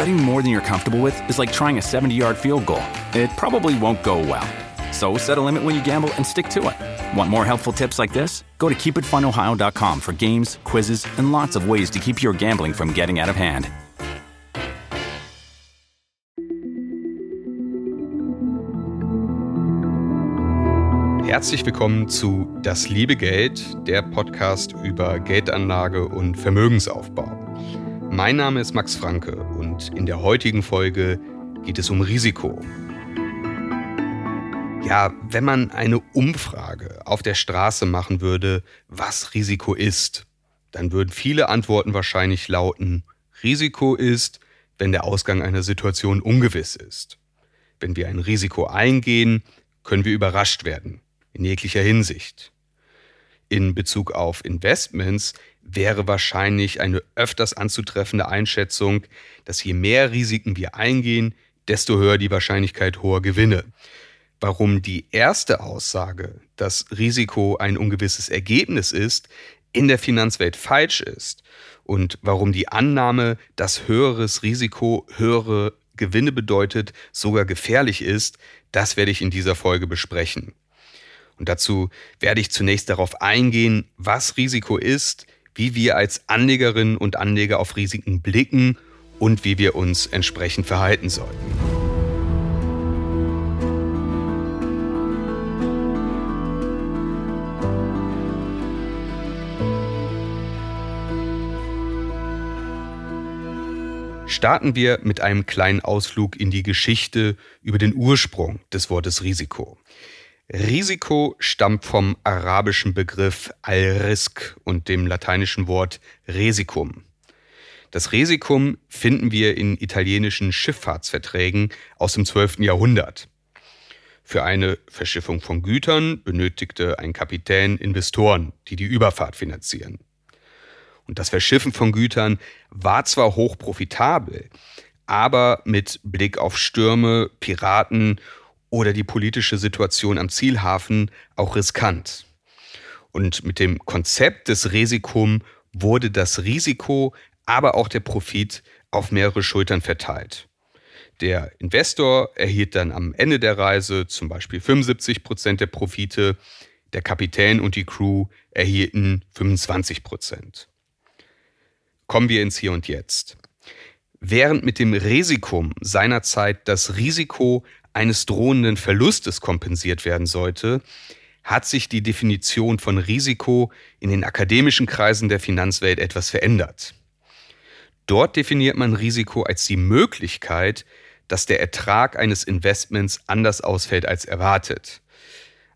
Betting more than you're comfortable with is like trying a 70 yard field goal. It probably won't go well. So set a limit when you gamble and stick to it. Want more helpful tips like this? Go to keepitfunohio.com for games, quizzes, and lots of ways to keep your gambling from getting out of hand. Herzlich willkommen zu Das liebe Geld, der Podcast über Geldanlage und Vermögensaufbau. Mein Name ist Max Franke und in der heutigen Folge geht es um Risiko. Ja, wenn man eine Umfrage auf der Straße machen würde, was Risiko ist, dann würden viele Antworten wahrscheinlich lauten, Risiko ist, wenn der Ausgang einer Situation ungewiss ist. Wenn wir ein Risiko eingehen, können wir überrascht werden in jeglicher Hinsicht. In Bezug auf Investments wäre wahrscheinlich eine öfters anzutreffende Einschätzung, dass je mehr Risiken wir eingehen, desto höher die Wahrscheinlichkeit hoher Gewinne. Warum die erste Aussage, dass Risiko ein ungewisses Ergebnis ist, in der Finanzwelt falsch ist und warum die Annahme, dass höheres Risiko höhere Gewinne bedeutet, sogar gefährlich ist, das werde ich in dieser Folge besprechen. Und dazu werde ich zunächst darauf eingehen, was Risiko ist, wie wir als Anlegerinnen und Anleger auf Risiken blicken und wie wir uns entsprechend verhalten sollten. Starten wir mit einem kleinen Ausflug in die Geschichte über den Ursprung des Wortes Risiko. Risiko stammt vom arabischen Begriff al-Risk und dem lateinischen Wort Resicum. Das Resikum finden wir in italienischen Schifffahrtsverträgen aus dem 12. Jahrhundert. Für eine Verschiffung von Gütern benötigte ein Kapitän Investoren, die die Überfahrt finanzieren. Und das Verschiffen von Gütern war zwar hoch profitabel, aber mit Blick auf Stürme, Piraten oder die politische Situation am Zielhafen auch riskant. Und mit dem Konzept des Risikum wurde das Risiko, aber auch der Profit auf mehrere Schultern verteilt. Der Investor erhielt dann am Ende der Reise zum Beispiel 75 Prozent der Profite, der Kapitän und die Crew erhielten 25 Prozent. Kommen wir ins Hier und Jetzt. Während mit dem Risikum seinerzeit das Risiko eines drohenden Verlustes kompensiert werden sollte, hat sich die Definition von Risiko in den akademischen Kreisen der Finanzwelt etwas verändert. Dort definiert man Risiko als die Möglichkeit, dass der Ertrag eines Investments anders ausfällt als erwartet.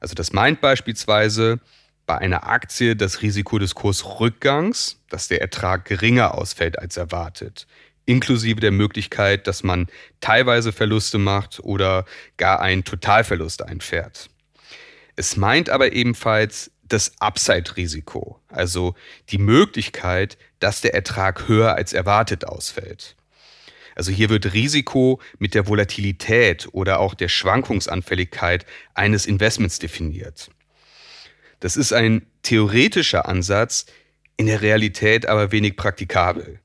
Also das meint beispielsweise bei einer Aktie das Risiko des Kursrückgangs, dass der Ertrag geringer ausfällt als erwartet inklusive der Möglichkeit, dass man teilweise Verluste macht oder gar einen Totalverlust einfährt. Es meint aber ebenfalls das Upside-Risiko, also die Möglichkeit, dass der Ertrag höher als erwartet ausfällt. Also hier wird Risiko mit der Volatilität oder auch der Schwankungsanfälligkeit eines Investments definiert. Das ist ein theoretischer Ansatz, in der Realität aber wenig praktikabel.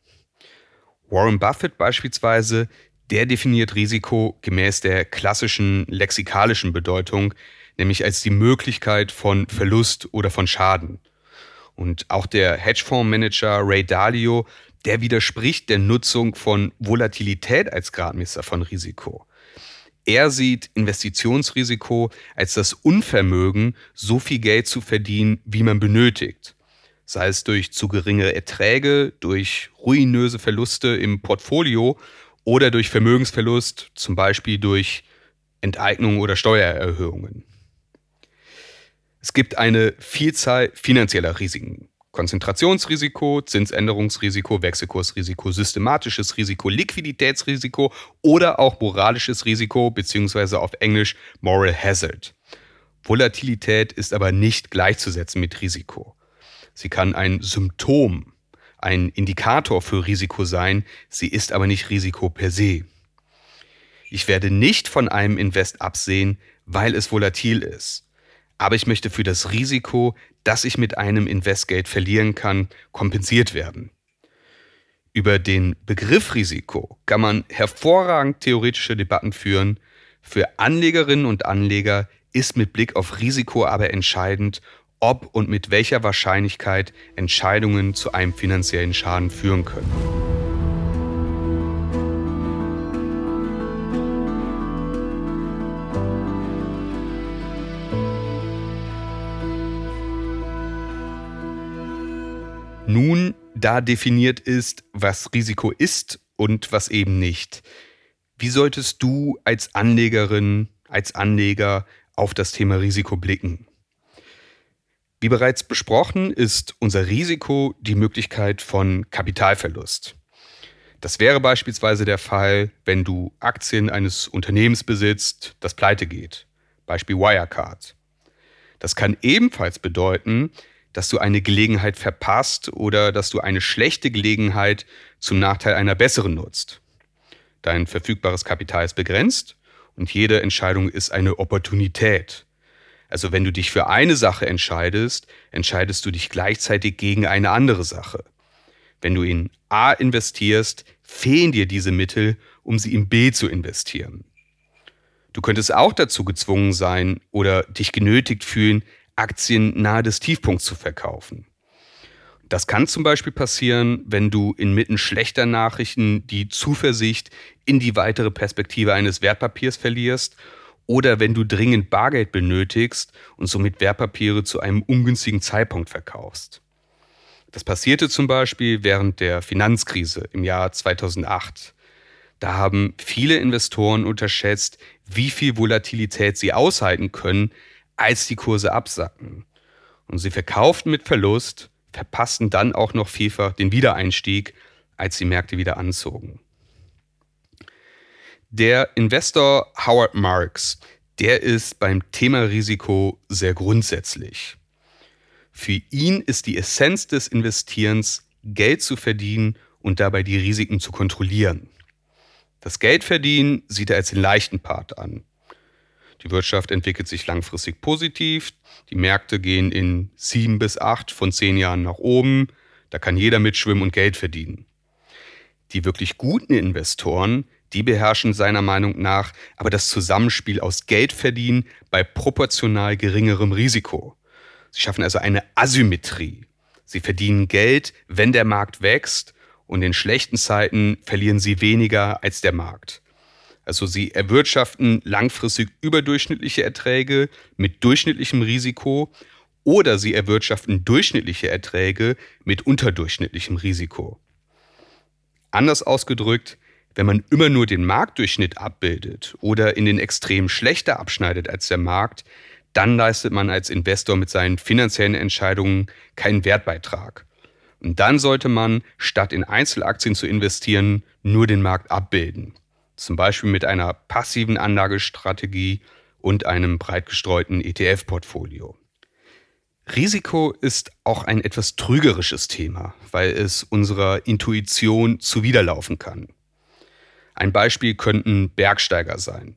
Warren Buffett beispielsweise, der definiert Risiko gemäß der klassischen lexikalischen Bedeutung, nämlich als die Möglichkeit von Verlust oder von Schaden. Und auch der Hedgefondsmanager Ray Dalio, der widerspricht der Nutzung von Volatilität als Gradmesser von Risiko. Er sieht Investitionsrisiko als das Unvermögen, so viel Geld zu verdienen, wie man benötigt sei es durch zu geringe Erträge, durch ruinöse Verluste im Portfolio oder durch Vermögensverlust, zum Beispiel durch Enteignung oder Steuererhöhungen. Es gibt eine Vielzahl finanzieller Risiken. Konzentrationsrisiko, Zinsänderungsrisiko, Wechselkursrisiko, systematisches Risiko, Liquiditätsrisiko oder auch moralisches Risiko beziehungsweise auf Englisch Moral Hazard. Volatilität ist aber nicht gleichzusetzen mit Risiko. Sie kann ein Symptom, ein Indikator für Risiko sein, sie ist aber nicht Risiko per se. Ich werde nicht von einem Invest absehen, weil es volatil ist. Aber ich möchte für das Risiko, das ich mit einem Investgeld verlieren kann, kompensiert werden. Über den Begriff Risiko kann man hervorragend theoretische Debatten führen. Für Anlegerinnen und Anleger ist mit Blick auf Risiko aber entscheidend, ob und mit welcher Wahrscheinlichkeit Entscheidungen zu einem finanziellen Schaden führen können. Nun, da definiert ist, was Risiko ist und was eben nicht, wie solltest du als Anlegerin, als Anleger auf das Thema Risiko blicken? Wie bereits besprochen, ist unser Risiko die Möglichkeit von Kapitalverlust. Das wäre beispielsweise der Fall, wenn du Aktien eines Unternehmens besitzt, das pleite geht. Beispiel Wirecard. Das kann ebenfalls bedeuten, dass du eine Gelegenheit verpasst oder dass du eine schlechte Gelegenheit zum Nachteil einer besseren nutzt. Dein verfügbares Kapital ist begrenzt und jede Entscheidung ist eine Opportunität. Also wenn du dich für eine Sache entscheidest, entscheidest du dich gleichzeitig gegen eine andere Sache. Wenn du in A investierst, fehlen dir diese Mittel, um sie in B zu investieren. Du könntest auch dazu gezwungen sein oder dich genötigt fühlen, Aktien nahe des Tiefpunkts zu verkaufen. Das kann zum Beispiel passieren, wenn du inmitten schlechter Nachrichten die Zuversicht in die weitere Perspektive eines Wertpapiers verlierst oder wenn du dringend Bargeld benötigst und somit Wertpapiere zu einem ungünstigen Zeitpunkt verkaufst. Das passierte zum Beispiel während der Finanzkrise im Jahr 2008. Da haben viele Investoren unterschätzt, wie viel Volatilität sie aushalten können, als die Kurse absacken. Und sie verkauften mit Verlust, verpassten dann auch noch vielfach den Wiedereinstieg, als die Märkte wieder anzogen. Der Investor Howard Marks, der ist beim Thema Risiko sehr grundsätzlich. Für ihn ist die Essenz des Investierens, Geld zu verdienen und dabei die Risiken zu kontrollieren. Das Geldverdienen sieht er als den leichten Part an. Die Wirtschaft entwickelt sich langfristig positiv. Die Märkte gehen in sieben bis acht von zehn Jahren nach oben. Da kann jeder mitschwimmen und Geld verdienen. Die wirklich guten Investoren, die beherrschen seiner Meinung nach aber das Zusammenspiel aus Geldverdienen bei proportional geringerem Risiko. Sie schaffen also eine Asymmetrie. Sie verdienen Geld, wenn der Markt wächst, und in schlechten Zeiten verlieren sie weniger als der Markt. Also sie erwirtschaften langfristig überdurchschnittliche Erträge mit durchschnittlichem Risiko oder sie erwirtschaften durchschnittliche Erträge mit unterdurchschnittlichem Risiko. Anders ausgedrückt, wenn man immer nur den Marktdurchschnitt abbildet oder in den Extremen schlechter abschneidet als der Markt, dann leistet man als Investor mit seinen finanziellen Entscheidungen keinen Wertbeitrag. Und dann sollte man, statt in Einzelaktien zu investieren, nur den Markt abbilden zum Beispiel mit einer passiven Anlagestrategie und einem breit gestreuten ETF-Portfolio. Risiko ist auch ein etwas trügerisches Thema, weil es unserer Intuition zuwiderlaufen kann. Ein Beispiel könnten Bergsteiger sein.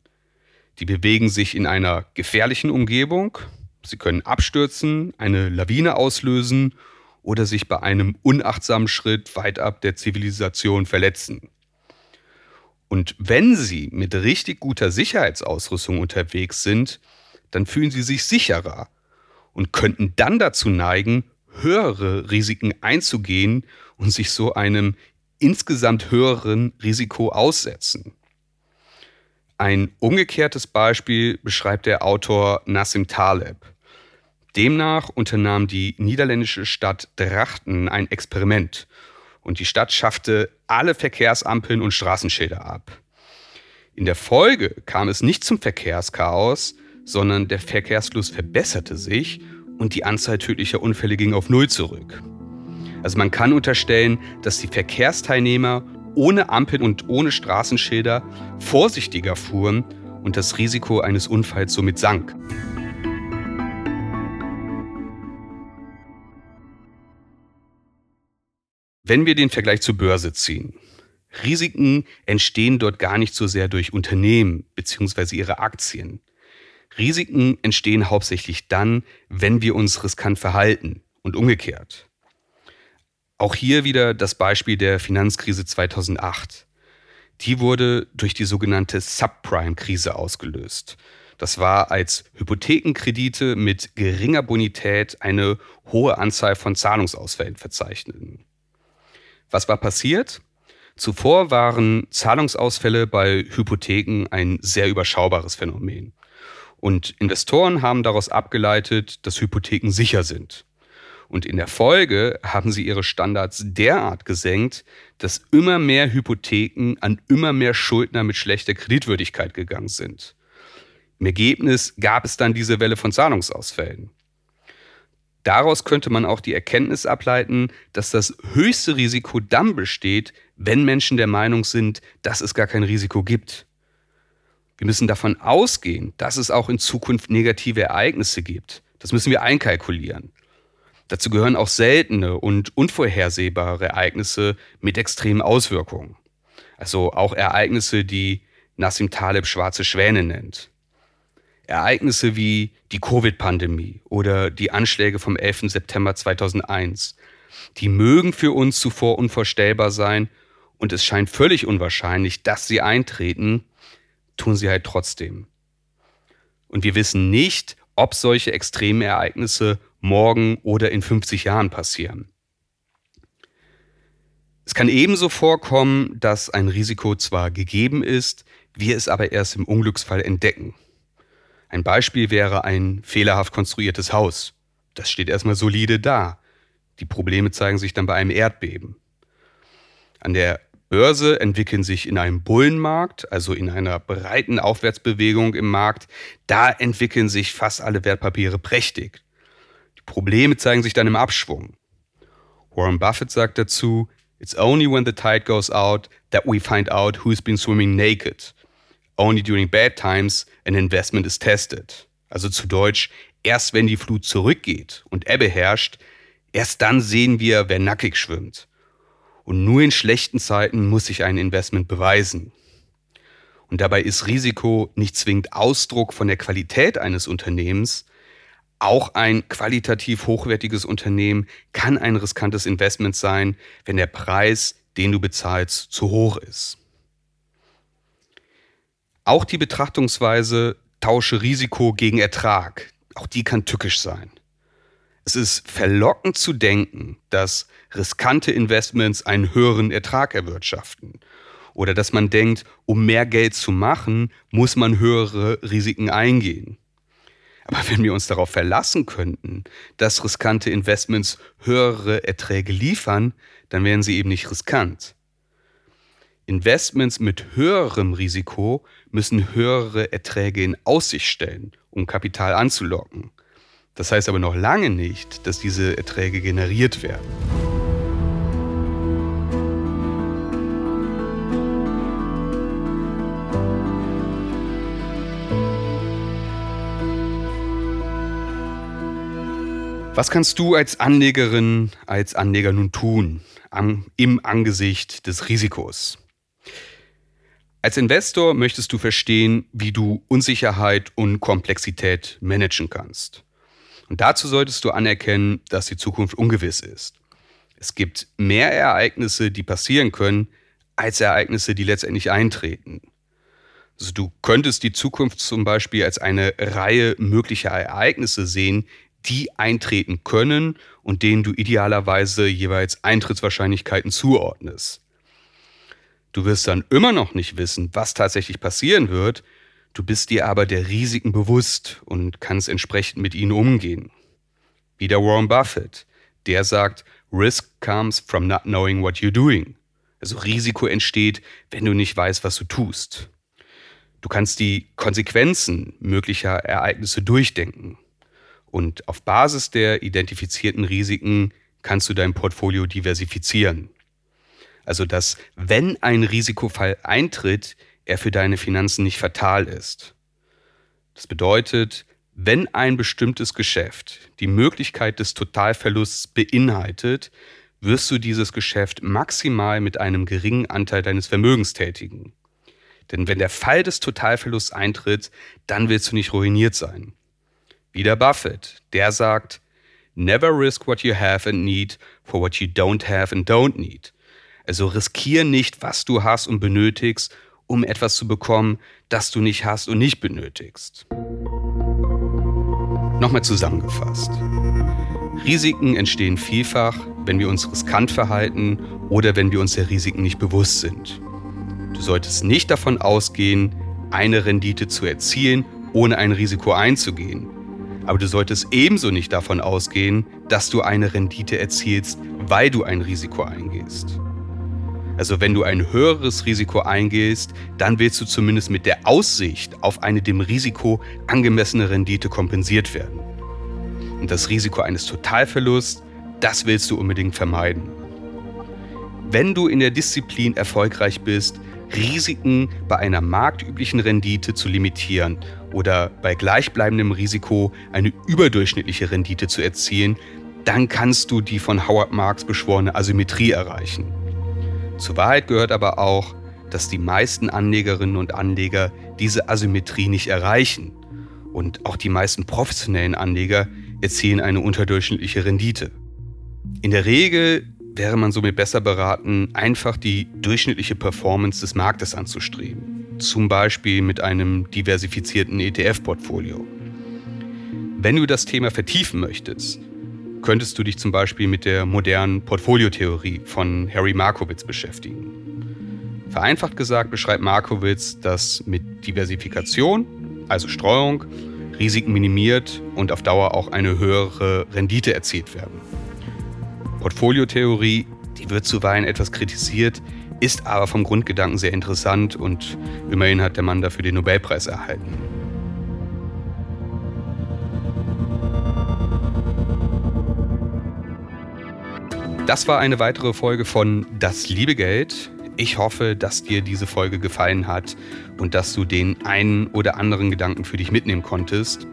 Die bewegen sich in einer gefährlichen Umgebung, sie können abstürzen, eine Lawine auslösen oder sich bei einem unachtsamen Schritt weit ab der Zivilisation verletzen. Und wenn Sie mit richtig guter Sicherheitsausrüstung unterwegs sind, dann fühlen Sie sich sicherer und könnten dann dazu neigen, höhere Risiken einzugehen und sich so einem insgesamt höheren Risiko aussetzen. Ein umgekehrtes Beispiel beschreibt der Autor Nassim Taleb. Demnach unternahm die niederländische Stadt Drachten ein Experiment und die Stadt schaffte alle Verkehrsampeln und Straßenschilder ab. In der Folge kam es nicht zum Verkehrschaos, sondern der Verkehrsfluss verbesserte sich und die Anzahl tödlicher Unfälle ging auf Null zurück. Also man kann unterstellen, dass die Verkehrsteilnehmer ohne Ampel und ohne Straßenschilder vorsichtiger fuhren und das Risiko eines Unfalls somit sank. Wenn wir den Vergleich zur Börse ziehen, Risiken entstehen dort gar nicht so sehr durch Unternehmen bzw. ihre Aktien. Risiken entstehen hauptsächlich dann, wenn wir uns riskant verhalten und umgekehrt. Auch hier wieder das Beispiel der Finanzkrise 2008. Die wurde durch die sogenannte Subprime-Krise ausgelöst. Das war als Hypothekenkredite mit geringer Bonität eine hohe Anzahl von Zahlungsausfällen verzeichnen. Was war passiert? Zuvor waren Zahlungsausfälle bei Hypotheken ein sehr überschaubares Phänomen. Und Investoren haben daraus abgeleitet, dass Hypotheken sicher sind. Und in der Folge haben sie ihre Standards derart gesenkt, dass immer mehr Hypotheken an immer mehr Schuldner mit schlechter Kreditwürdigkeit gegangen sind. Im Ergebnis gab es dann diese Welle von Zahlungsausfällen. Daraus könnte man auch die Erkenntnis ableiten, dass das höchste Risiko dann besteht, wenn Menschen der Meinung sind, dass es gar kein Risiko gibt. Wir müssen davon ausgehen, dass es auch in Zukunft negative Ereignisse gibt. Das müssen wir einkalkulieren. Dazu gehören auch seltene und unvorhersehbare Ereignisse mit extremen Auswirkungen. Also auch Ereignisse, die Nassim Taleb schwarze Schwäne nennt. Ereignisse wie die Covid-Pandemie oder die Anschläge vom 11. September 2001, die mögen für uns zuvor unvorstellbar sein und es scheint völlig unwahrscheinlich, dass sie eintreten, tun sie halt trotzdem. Und wir wissen nicht, ob solche extreme Ereignisse morgen oder in 50 Jahren passieren. Es kann ebenso vorkommen, dass ein Risiko zwar gegeben ist, wir es aber erst im Unglücksfall entdecken. Ein Beispiel wäre ein fehlerhaft konstruiertes Haus. Das steht erstmal solide da. Die Probleme zeigen sich dann bei einem Erdbeben. An der Börse entwickeln sich in einem Bullenmarkt, also in einer breiten Aufwärtsbewegung im Markt, da entwickeln sich fast alle Wertpapiere prächtig. Die Probleme zeigen sich dann im Abschwung. Warren Buffett sagt dazu, It's only when the tide goes out that we find out who's been swimming naked. Only during bad times an investment is tested. Also zu Deutsch, erst wenn die Flut zurückgeht und Ebbe herrscht, erst dann sehen wir, wer nackig schwimmt. Und nur in schlechten Zeiten muss sich ein Investment beweisen. Und dabei ist Risiko nicht zwingend Ausdruck von der Qualität eines Unternehmens. Auch ein qualitativ hochwertiges Unternehmen kann ein riskantes Investment sein, wenn der Preis, den du bezahlst, zu hoch ist. Auch die Betrachtungsweise tausche Risiko gegen Ertrag, auch die kann tückisch sein. Es ist verlockend zu denken, dass riskante Investments einen höheren Ertrag erwirtschaften. Oder dass man denkt, um mehr Geld zu machen, muss man höhere Risiken eingehen. Aber wenn wir uns darauf verlassen könnten, dass riskante Investments höhere Erträge liefern, dann wären sie eben nicht riskant. Investments mit höherem Risiko müssen höhere Erträge in Aussicht stellen, um Kapital anzulocken. Das heißt aber noch lange nicht, dass diese Erträge generiert werden. Was kannst du als Anlegerin, als Anleger nun tun am, im Angesicht des Risikos? Als Investor möchtest du verstehen, wie du Unsicherheit und Komplexität managen kannst. Und dazu solltest du anerkennen, dass die Zukunft ungewiss ist. Es gibt mehr Ereignisse, die passieren können, als Ereignisse, die letztendlich eintreten. Also du könntest die Zukunft zum Beispiel als eine Reihe möglicher Ereignisse sehen, die eintreten können und denen du idealerweise jeweils Eintrittswahrscheinlichkeiten zuordnest. Du wirst dann immer noch nicht wissen, was tatsächlich passieren wird, du bist dir aber der Risiken bewusst und kannst entsprechend mit ihnen umgehen. Wie der Warren Buffett, der sagt, Risk comes from not knowing what you're doing. Also Risiko entsteht, wenn du nicht weißt, was du tust. Du kannst die Konsequenzen möglicher Ereignisse durchdenken und auf Basis der identifizierten Risiken kannst du dein Portfolio diversifizieren. Also dass, wenn ein Risikofall eintritt, er für deine Finanzen nicht fatal ist. Das bedeutet, wenn ein bestimmtes Geschäft die Möglichkeit des Totalverlusts beinhaltet, wirst du dieses Geschäft maximal mit einem geringen Anteil deines Vermögens tätigen. Denn wenn der Fall des Totalverlusts eintritt, dann willst du nicht ruiniert sein. Wieder Buffett, der sagt, Never risk what you have and need for what you don't have and don't need. Also riskier nicht, was du hast und benötigst, um etwas zu bekommen, das du nicht hast und nicht benötigst. Nochmal zusammengefasst. Risiken entstehen vielfach, wenn wir uns riskant verhalten oder wenn wir uns der Risiken nicht bewusst sind. Du solltest nicht davon ausgehen, eine Rendite zu erzielen, ohne ein Risiko einzugehen. Aber du solltest ebenso nicht davon ausgehen, dass du eine Rendite erzielst, weil du ein Risiko eingehst. Also wenn du ein höheres Risiko eingehst, dann willst du zumindest mit der Aussicht auf eine dem Risiko angemessene Rendite kompensiert werden. Und das Risiko eines Totalverlusts, das willst du unbedingt vermeiden. Wenn du in der Disziplin erfolgreich bist, Risiken bei einer marktüblichen Rendite zu limitieren oder bei gleichbleibendem Risiko eine überdurchschnittliche Rendite zu erzielen, dann kannst du die von Howard Marks beschworene Asymmetrie erreichen. Zur Wahrheit gehört aber auch, dass die meisten Anlegerinnen und Anleger diese Asymmetrie nicht erreichen. Und auch die meisten professionellen Anleger erzielen eine unterdurchschnittliche Rendite. In der Regel wäre man somit besser beraten, einfach die durchschnittliche Performance des Marktes anzustreben. Zum Beispiel mit einem diversifizierten ETF-Portfolio. Wenn du das Thema vertiefen möchtest, könntest du dich zum Beispiel mit der modernen Portfoliotheorie von Harry Markowitz beschäftigen. Vereinfacht gesagt beschreibt Markowitz, dass mit Diversifikation, also Streuung, Risiken minimiert und auf Dauer auch eine höhere Rendite erzielt werden. Portfoliotheorie, die wird zuweilen etwas kritisiert, ist aber vom Grundgedanken sehr interessant und immerhin hat der Mann dafür den Nobelpreis erhalten. Das war eine weitere Folge von Das liebe Geld. Ich hoffe, dass dir diese Folge gefallen hat und dass du den einen oder anderen Gedanken für dich mitnehmen konntest.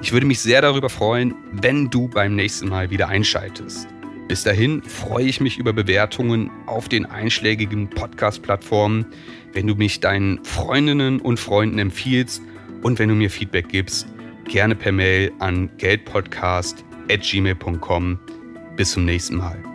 Ich würde mich sehr darüber freuen, wenn du beim nächsten Mal wieder einschaltest. Bis dahin freue ich mich über Bewertungen auf den einschlägigen Podcast-Plattformen, wenn du mich deinen Freundinnen und Freunden empfiehlst und wenn du mir Feedback gibst, gerne per Mail an geldpodcast.gmail.com. Bis zum nächsten Mal.